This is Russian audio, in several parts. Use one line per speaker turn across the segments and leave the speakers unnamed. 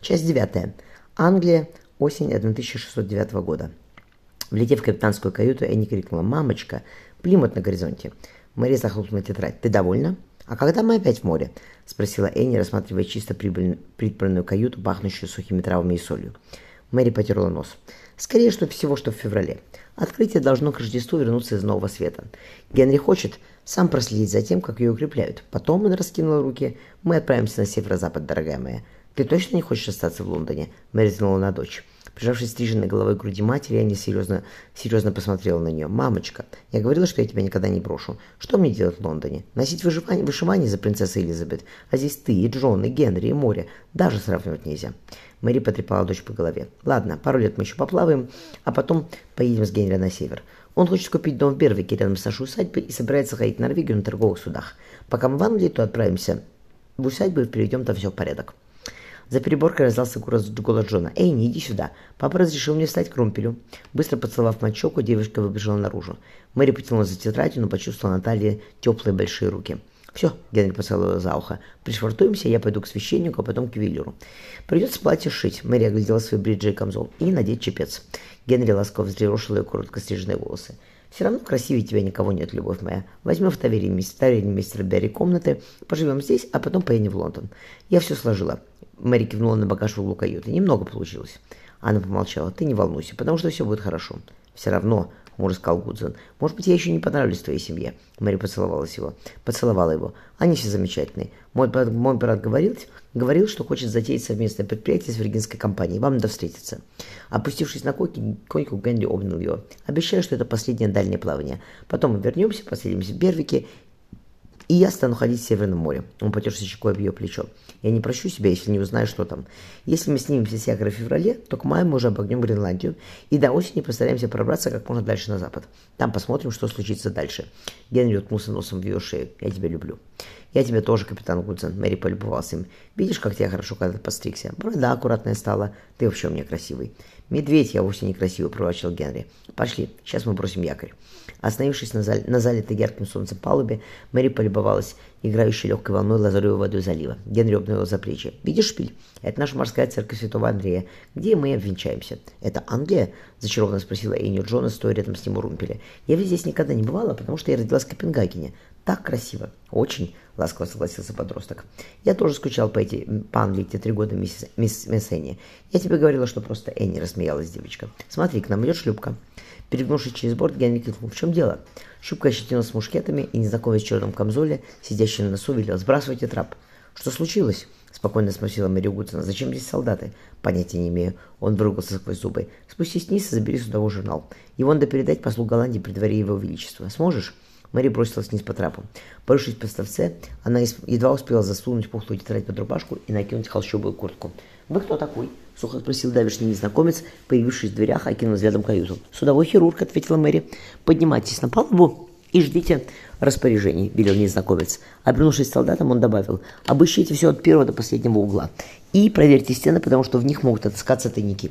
Часть девятая. Англия. Осень 1609 года. Влетев в капитанскую каюту, Энни крикнула «Мамочка! Плимут на горизонте!» Мэри захлопнула тетрадь. «Ты довольна?» «А когда мы опять в море?» — спросила Энни, рассматривая чисто прибранную каюту, пахнущую сухими травами и солью. Мэри потерла нос. «Скорее, что всего, что в феврале. Открытие должно к Рождеству вернуться из Нового Света. Генри хочет сам проследить за тем, как ее укрепляют. Потом он раскинул руки. Мы отправимся на северо-запад, дорогая моя. Ты точно не хочешь остаться в Лондоне?» Мэри взглянула на дочь. Прижавшись стриженной головой к груди матери, я серьезно, серьезно посмотрела на нее. «Мамочка, я говорила, что я тебя никогда не брошу. Что мне делать в Лондоне? Носить выживание, вышивание за принцессой Элизабет? А здесь ты, и Джон, и Генри, и море. Даже сравнивать нельзя». Мэри потрепала дочь по голове. «Ладно, пару лет мы еще поплаваем, а потом поедем с Генри на север. Он хочет купить дом в Бервике рядом с нашей усадьбой и собирается ходить в Норвегию на торговых судах. Пока мы в Англии, то отправимся в усадьбу и приведем там все в порядок». За переборкой раздался голос Джона. «Эй, не иди сюда. Папа разрешил мне встать к румпелю». Быстро поцеловав щеку, девушка выбежала наружу. Мэри потянула за тетрадью, но почувствовала на талии теплые большие руки. «Все», — Генри поцеловал за ухо. «Пришвартуемся, я пойду к священнику, а потом к ювелиру». «Придется платье шить», — Мэри оглядела свои бриджи и камзол. «И надеть чепец». Генри ласково взъерошил ее коротко стриженные волосы. «Все равно красивее тебя никого нет, любовь моя. Возьмем в таверне мистера Берри комнаты, поживем здесь, а потом поедем в Лондон. Я все сложила. Мэри кивнула на багаж в углу каюты. Немного получилось. Она помолчала. Ты не волнуйся, потому что все будет хорошо. Все равно, хмуро сказал Гудзон. Может быть, я еще не понравлюсь твоей семье. Мэри поцеловалась его. Поцеловала его. Они все замечательные. Мой, мой брат говорил, говорил, что хочет затеять совместное предприятие с виргинской компанией. Вам надо встретиться. Опустившись на койке, койку, Генри обнял его. Обещаю, что это последнее дальнее плавание. Потом мы вернемся, поселимся в Бервике и я стану ходить в Северном море. Он потерся щекой об ее плечо. Я не прощу себя, если не узнаю, что там. Если мы снимемся с якоря в феврале, то к маю мы уже обогнем Гренландию. И до осени постараемся пробраться как можно дальше на запад. Там посмотрим, что случится дальше. Генри уткнулся носом в ее шею. Я тебя люблю. «Я тебя тоже, капитан Гудзен», — Мэри полюбовался им. «Видишь, как тебя хорошо когда подстригся? Борода аккуратная стала. Ты вообще у меня красивый». «Медведь, я вовсе не красивый», — проворчал Генри. «Пошли, сейчас мы бросим якорь». Остановившись на, зале, на залитой ярким солнцем палубе, Мэри полюбовалась играющей легкой волной лазоревой водой залива. Генри обнял за плечи. «Видишь шпиль? Это наша морская церковь Святого Андрея, где мы обвенчаемся». «Это Англия?» – зачарованно спросила Энни Джона, стоя рядом с ним у румпеля. «Я ведь здесь никогда не бывала, потому что я родилась в Копенгагене. Так красиво. Очень, ласково согласился подросток. Я тоже скучал по, эти, по Англии те три года, мисс, мисс, мисс Энни. Я тебе говорила, что просто Энни, рассмеялась девочка. Смотри, к нам идет шлюпка. Перегнувшись через борт, Генри крикнул, в чем дело? Шлюпка с мушкетами, и незнакомец в черном камзоле, сидящий на носу, велел, сбрасывайте трап. Что случилось? Спокойно спросила Мэри Гудсона. «Зачем здесь солдаты?» «Понятия не имею». Он выругался сквозь зубы. «Спустись вниз и забери судовой журнал. Его надо передать послу Голландии при дворе его величества. Сможешь?» Мэри бросилась вниз по трапу. Порывшись по ставце, она едва успела засунуть пухлую тетрадь под рубашку и накинуть холщовую куртку. «Вы кто такой?» — сухо спросил давишний незнакомец, появившись в дверях, окинул взглядом каюту. «Судовой хирург», — ответила Мэри. «Поднимайтесь на палубу и ждите распоряжений», — велел незнакомец. Обернувшись солдатом, он добавил, «Обыщите все от первого до последнего угла и проверьте стены, потому что в них могут отыскаться тайники».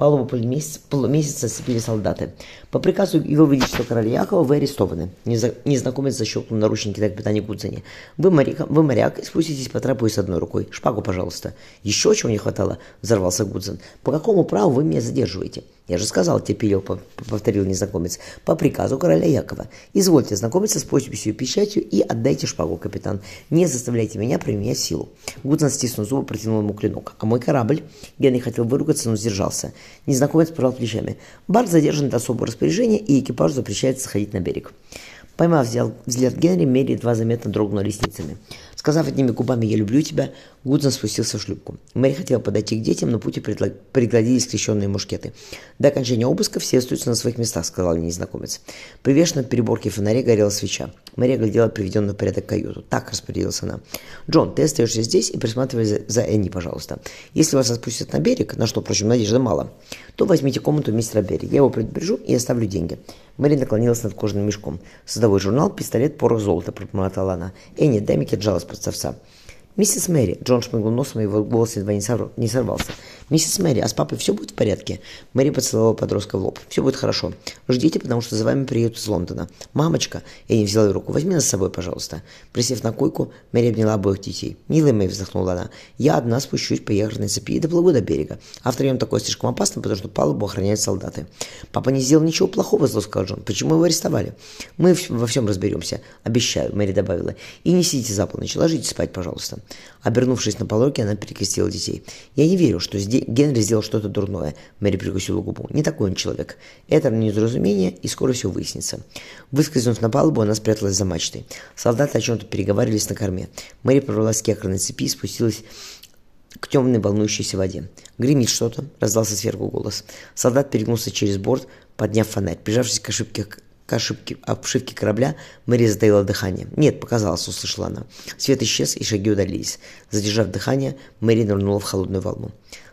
Палубу полумесяца, сцепили солдаты. По приказу его величества короля Якова вы арестованы. Незнакомец защелкнул наручники на капитане Гудзене. Вы, моряк, вы моряк спуститесь по трапу с одной рукой. Шпагу, пожалуйста. Еще чего не хватало, взорвался Гудзен. По какому праву вы меня задерживаете? Я же сказал, терпеливо повторил незнакомец, по приказу короля Якова. Извольте знакомиться с подписью и печатью и отдайте шпагу, капитан. Не заставляйте меня применять силу. Гудзен, стиснув зубы, протянул ему клинок. А мой корабль? Генри хотел выругаться, но сдержался. Незнакомец пожал плечами. Бар задержан до особого распоряжения, и экипажу запрещается сходить на берег. Поймав взгляд Генри, Мэри едва заметно дрогнула ресницами. Сказав одними губами «я люблю тебя», Гудзон спустился в шлюпку. Мэри хотела подойти к детям, но пути преградили скрещенные мушкеты. До окончания обыска все остаются на своих местах, сказал незнакомец. Привеш над переборкой фонаря горела свеча. Мэри глядела приведенную в порядок каюту. Так распорядилась она. «Джон, ты остаешься здесь и присматривай за, за Энни, пожалуйста. Если вас отпустят на берег, на что, впрочем, надежды мало, то возьмите комнату мистера Берри. Я его предупрежу и оставлю деньги». Мэри наклонилась над кожаным мешком. «Садовой журнал, пистолет, порох золота», — пробормотала она. «Энни, дай мне кинжал из подставца». «Миссис Мэри», — Джон шмыгнул носом, и его голос едва не, сорвался. «Миссис Мэри, а с папой все будет в порядке?» Мэри поцеловала подростка в лоб. «Все будет хорошо. Ждите, потому что за вами приедут из Лондона. Мамочка!» Я не взяла ее руку. «Возьми нас с собой, пожалуйста». Присев на койку, Мэри обняла обоих детей. «Милая Мэри», вздохнула она, — «я одна спущусь по ягодной цепи и доплыву до берега. А втроем такое слишком опасно, потому что палубу охраняют солдаты». «Папа не сделал ничего плохого», — зло сказал Джон. «Почему его арестовали?» «Мы во всем разберемся. Обещаю», — Мэри добавила. «И не сидите за полночь. Ложитесь спать, пожалуйста». Обернувшись на пороге, она перекрестила детей. «Я не верю, что здесь Генри сделал что-то дурное», — Мэри прикусила губу. «Не такой он человек. Это недоразумение, и скоро все выяснится». Выскользнув на палубу, она спряталась за мачтой. Солдаты о чем-то переговаривались на корме. Мэри прорвалась к якорной цепи и спустилась к темной волнующейся воде. «Гремит что-то», — раздался сверху голос. Солдат перегнулся через борт, подняв фонарь. Прижавшись к ошибке к ошибке, обшивке корабля, Мэри затаила дыхание. «Нет, показалось», — услышала она. Свет исчез, и шаги удалились. Задержав дыхание, Мэри нырнула в холодную волну.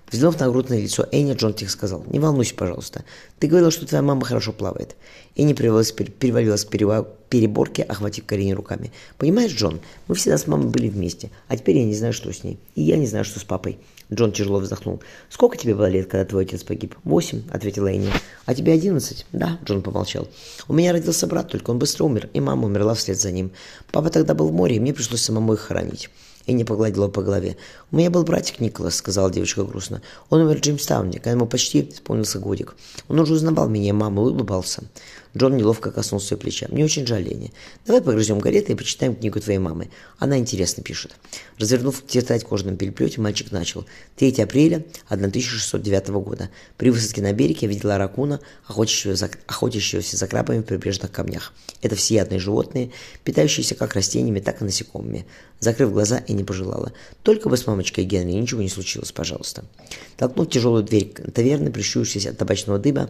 Взглянув на грудное лицо Энни, Джон тихо сказал, «Не волнуйся, пожалуйста. Ты говорил, что твоя мама хорошо плавает». Энни перевалилась, перевалилась к переборке, охватив колени руками. «Понимаешь, Джон, мы всегда с мамой были вместе, а теперь я не знаю, что с ней. И я не знаю, что с папой». Джон тяжело вздохнул. «Сколько тебе было лет, когда твой отец погиб?» «Восемь», — ответила Энни. «А тебе одиннадцать?» «Да», — Джон помолчал. «У меня родился брат, только он быстро умер, и мама умерла вслед за ним. Папа тогда был в море, и мне пришлось самому их хоронить». И не погладила по голове. «У меня был братик Николас», — сказала девочка грустно. «Он умер в Джеймстауне, когда ему почти исполнился годик. Он уже узнавал меня и улыбался». Джон неловко коснулся ее плеча. «Мне очень жаль, Леня. Давай погрызем галеты и почитаем книгу твоей мамы. Она интересно пишет». Развернув тетрадь в кожаном переплете, мальчик начал. 3 апреля 1609 года. При высадке на берег я видела ракуна, охотящегося за крабами в прибрежных камнях. Это всеядные животные, питающиеся как растениями, так и насекомыми. Закрыв глаза, и не пожелала. Только бы с мамочкой Генри ничего не случилось, пожалуйста. Толкнув тяжелую дверь таверны, прищурившись от табачного дыма,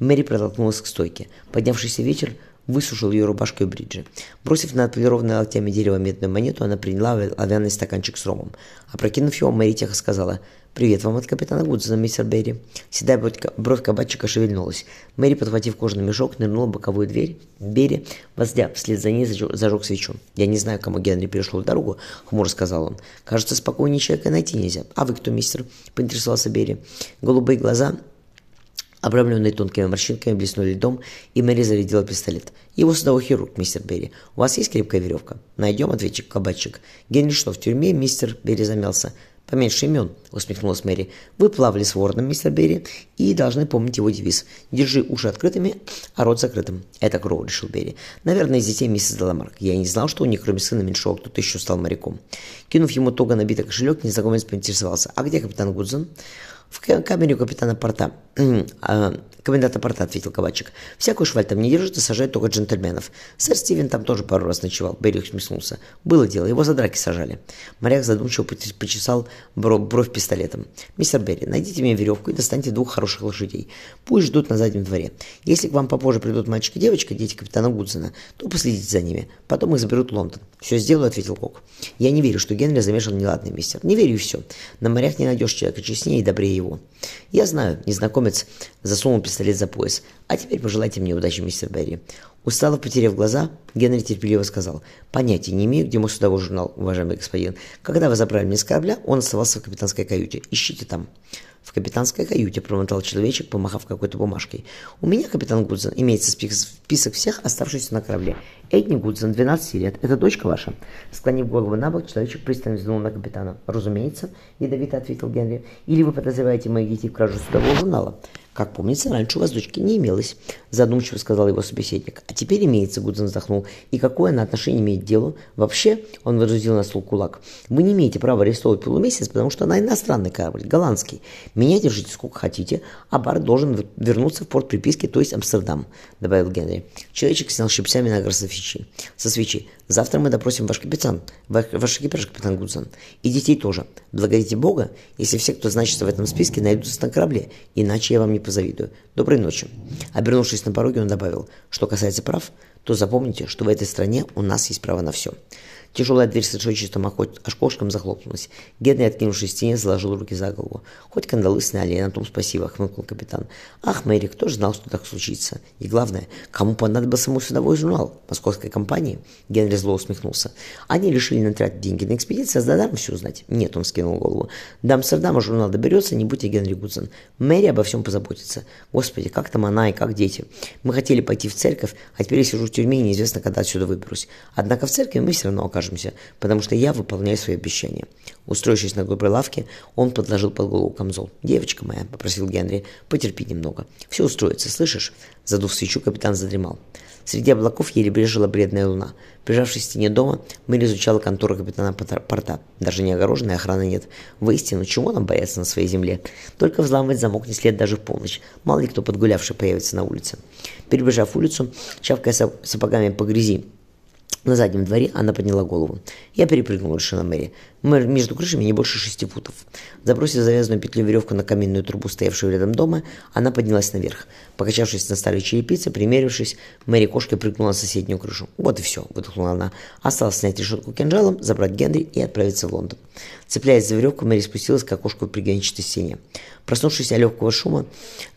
Мэри протолкнулась к стойке. Поднявшийся вечер высушил ее рубашку и бриджи. Бросив на отполированное локтями дерево медную монету, она приняла оловянный стаканчик с ромом. Опрокинув его, Мэри тихо сказала «Привет вам от капитана Гудзона, мистер Берри». Седая бровь кабачика шевельнулась. Мэри, подхватив кожаный мешок, нырнула в боковую дверь. Берри, воздя, вслед за ней зажег свечу. «Я не знаю, кому Генри перешел дорогу», — хмуро сказал он. «Кажется, спокойнее человека найти нельзя. А вы кто, мистер?» — поинтересовался Берри. Голубые глаза Обрамленные тонкими морщинками блеснули льдом, и Мэри зарядила пистолет. «Его судовой хирург, мистер Берри. У вас есть крепкая веревка?» «Найдем», — ответчик кабачик. «Генри что, в тюрьме?» — мистер Берри замялся. «Поменьше имен», — усмехнулась Мэри. «Вы плавали с вороном, мистер Берри, и должны помнить его девиз. Держи уши открытыми, а рот закрытым». «Это Кроу», — решил Берри. «Наверное, из детей миссис Деламарк. Я не знал, что у них, кроме сына меньшого, кто-то еще стал моряком». Кинув ему туго набитый кошелек, незнакомец поинтересовался. «А где капитан Гудзон?» «В камере у капитана Порта». А, коменданта порта, ответил кабачик. Всякую шваль там не держит и сажает только джентльменов. Сэр Стивен там тоже пару раз ночевал. Берри усмехнулся. Было дело, его за драки сажали. Моряк задумчиво почесал бровь пистолетом. Мистер Берри, найдите мне веревку и достаньте двух хороших лошадей. Пусть ждут на заднем дворе. Если к вам попозже придут мальчик и девочка, дети капитана Гудзена, то последите за ними. Потом их заберут в Лондон. Все сделаю, ответил Кок. Я не верю, что Генри замешан неладный мистер. Не верю и все. На морях не найдешь человека честнее и добрее его. Я знаю, незнакомец засунул пистолет за пояс. «А теперь пожелайте мне удачи, мистер Берри». Устало потеряв глаза, Генри терпеливо сказал, «Понятия не имею, где мой судовой журнал, уважаемый господин. Когда вы забрали меня с корабля, он оставался в капитанской каюте. Ищите там». «В капитанской каюте», — промотал человечек, помахав какой-то бумажкой. «У меня, капитан Гудзен, имеется список всех оставшихся на корабле. Эдни Гудзен, 12 лет. Это дочка ваша?» Склонив голову на бок, человечек пристально взглянул на капитана. «Разумеется», — ядовито ответил Генри. «Или вы подозреваете моих детей в кражу судового журнала?» Как помнится, раньше у вас дочки не имелось, задумчиво сказал его собеседник. А теперь имеется, Гудзен вздохнул. И какое она отношение имеет к делу? Вообще, он выразил на стол кулак. Вы не имеете права арестовывать полумесяц, потому что она иностранный корабль, голландский. Меня держите сколько хотите, а бар должен вернуться в порт приписки, то есть Амстердам, добавил Генри. Человечек снял щипцами на со свечи. Со свечи. Завтра мы допросим ваш капитан, ваш экипаж, капитан Гудзон. И детей тоже. Благодарите Бога, если все, кто значится в этом списке, найдутся на корабле, иначе я вам не позавидую. Доброй ночи. Обернувшись на пороге, он добавил, что касается прав, то запомните, что в этой стране у нас есть право на все. Тяжелая дверь с решетчатым окошком захлопнулась. Генри, откинувшись в стене, заложил руки за голову. «Хоть кандалы сняли, и на том спасибо», — хмыкнул капитан. «Ах, Мэри, кто же знал, что так случится? И главное, кому понадобился мой судовой журнал? Московской компании?» Генри зло усмехнулся. «Они решили натратить деньги на экспедицию, а за все узнать». «Нет», — он скинул голову. «До Амстердама журнал доберется, не будьте Генри Гудзен. Мэри обо всем позаботится. Господи, как там она и как дети? Мы хотели пойти в церковь, а теперь я сижу в тюрьме и неизвестно, когда отсюда выберусь. Однако в церкви мы все равно окажемся, потому что я выполняю свои обещания. Устроившись на грубой лавке, он подложил под голову камзол. «Девочка моя», — попросил Генри, — «потерпи немного. Все устроится, слышишь?» Задув свечу, капитан задремал. Среди облаков еле брежила бледная луна. Прижавшись к стене дома, Мэри изучала контору капитана порта. Даже не огороженной охраны нет. Воистину, чего нам бояться на своей земле? Только взламывать замок не след даже в полночь. Мало ли кто подгулявший появится на улице. Перебежав улицу, чавкая сапогами по грязи, на заднем дворе она подняла голову. Я перепрыгнул, решила Мэри. Между крышами не больше шести футов. Забросив завязанную петлю веревку на каменную трубу, стоявшую рядом дома, она поднялась наверх. Покачавшись на старой черепице, примерившись, Мэри кошкой прыгнула на соседнюю крышу. «Вот и все», — выдохнула она. Осталось снять решетку кинжалом, забрать Генри и отправиться в Лондон. Цепляясь за веревку, Мэри спустилась к окошку в приграничной стене. Проснувшись от легкого шума,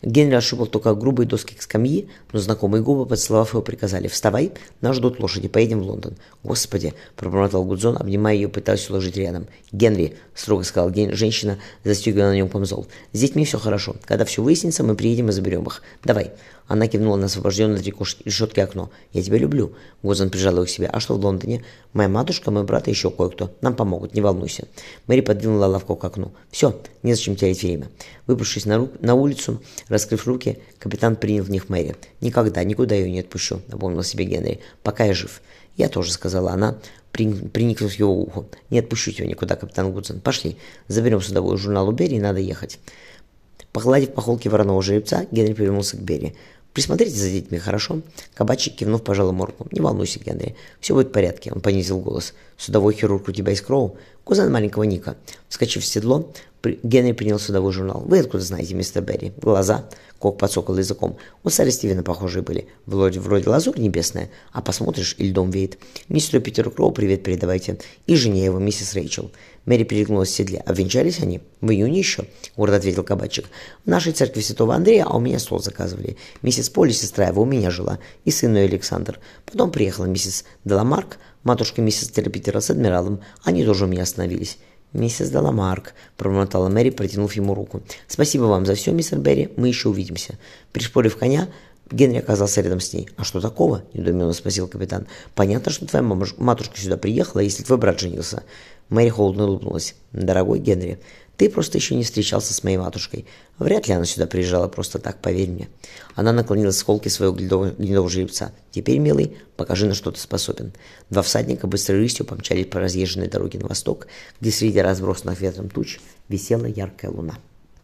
Генри ошибал только грубые доски к скамьи, но знакомые губы, поцеловав его, приказали «Вставай, нас ждут лошади, поедем в Лондон». «Господи!» — пробормотал Гудзон, обнимая ее, пытаясь уложить рядом. «Генри!» — строго сказала женщина, застегивая на нем камзол. «С детьми все хорошо. Когда все выяснится, мы приедем и заберем их. Давай!» Она кивнула на освобожденное решетки окно. «Я тебя люблю». Гудзон прижал его к себе. «А что в Лондоне?» «Моя матушка, мой брат и еще кое-кто. Нам помогут, не волнуйся». Мэри подвинула лавку к окну. «Все, незачем терять время». Выбравшись на, на улицу, раскрыв руки, капитан принял в них Мэри. «Никогда, никуда ее не отпущу», — напомнил себе Генри, — «пока я жив». «Я тоже», — сказала она, приникнув его уху. «Не отпущу тебя никуда, капитан Гудсон. Пошли, заберем судовой журнал у Берри, надо ехать». Погладив по холке вороного жеребца, Генри повернулся к Берри. «Присмотрите за детьми, хорошо?» Кабачик кивнув, пожал морку. «Не волнуйся, Генри, все будет в порядке», — он понизил голос. «Судовой хирург у тебя из Кроу? Кузен маленького Ника». Вскочив в седло, Генри принял судовой журнал. «Вы откуда знаете, мистер Берри?» «Глаза». Кок подсокал языком. У Сары Стивена похожие были. Вроде, вроде лазурь небесная, а посмотришь, и льдом веет. Мистеру Питеру Кроу привет передавайте. И жене его, миссис Рэйчел. Мэри перегнулась в седле. Обвенчались они? В июне еще? Гордо ответил кабачик. В нашей церкви святого Андрея, а у меня стол заказывали. Миссис Полли, сестра его, у меня жила. И сын ее Александр. Потом приехала миссис Деламарк, матушка миссис Питера с адмиралом. Они тоже у меня остановились. «Миссис Деламарк», — промотала Мэри, протянув ему руку. «Спасибо вам за все, мистер Берри, мы еще увидимся». Пришпорив коня, Генри оказался рядом с ней. «А что такого?» – недоуменно спросил капитан. «Понятно, что твоя матушка сюда приехала, если твой брат женился». Мэри холодно улыбнулась. «Дорогой Генри, ты просто еще не встречался с моей матушкой. Вряд ли она сюда приезжала просто так, поверь мне. Она наклонилась с холки своего гнедого, гнедого жеребца. Теперь, милый, покажи, на что ты способен. Два всадника быстрой рысью помчались по разъезженной дороге на восток, где среди разбросанных ветром туч висела яркая луна.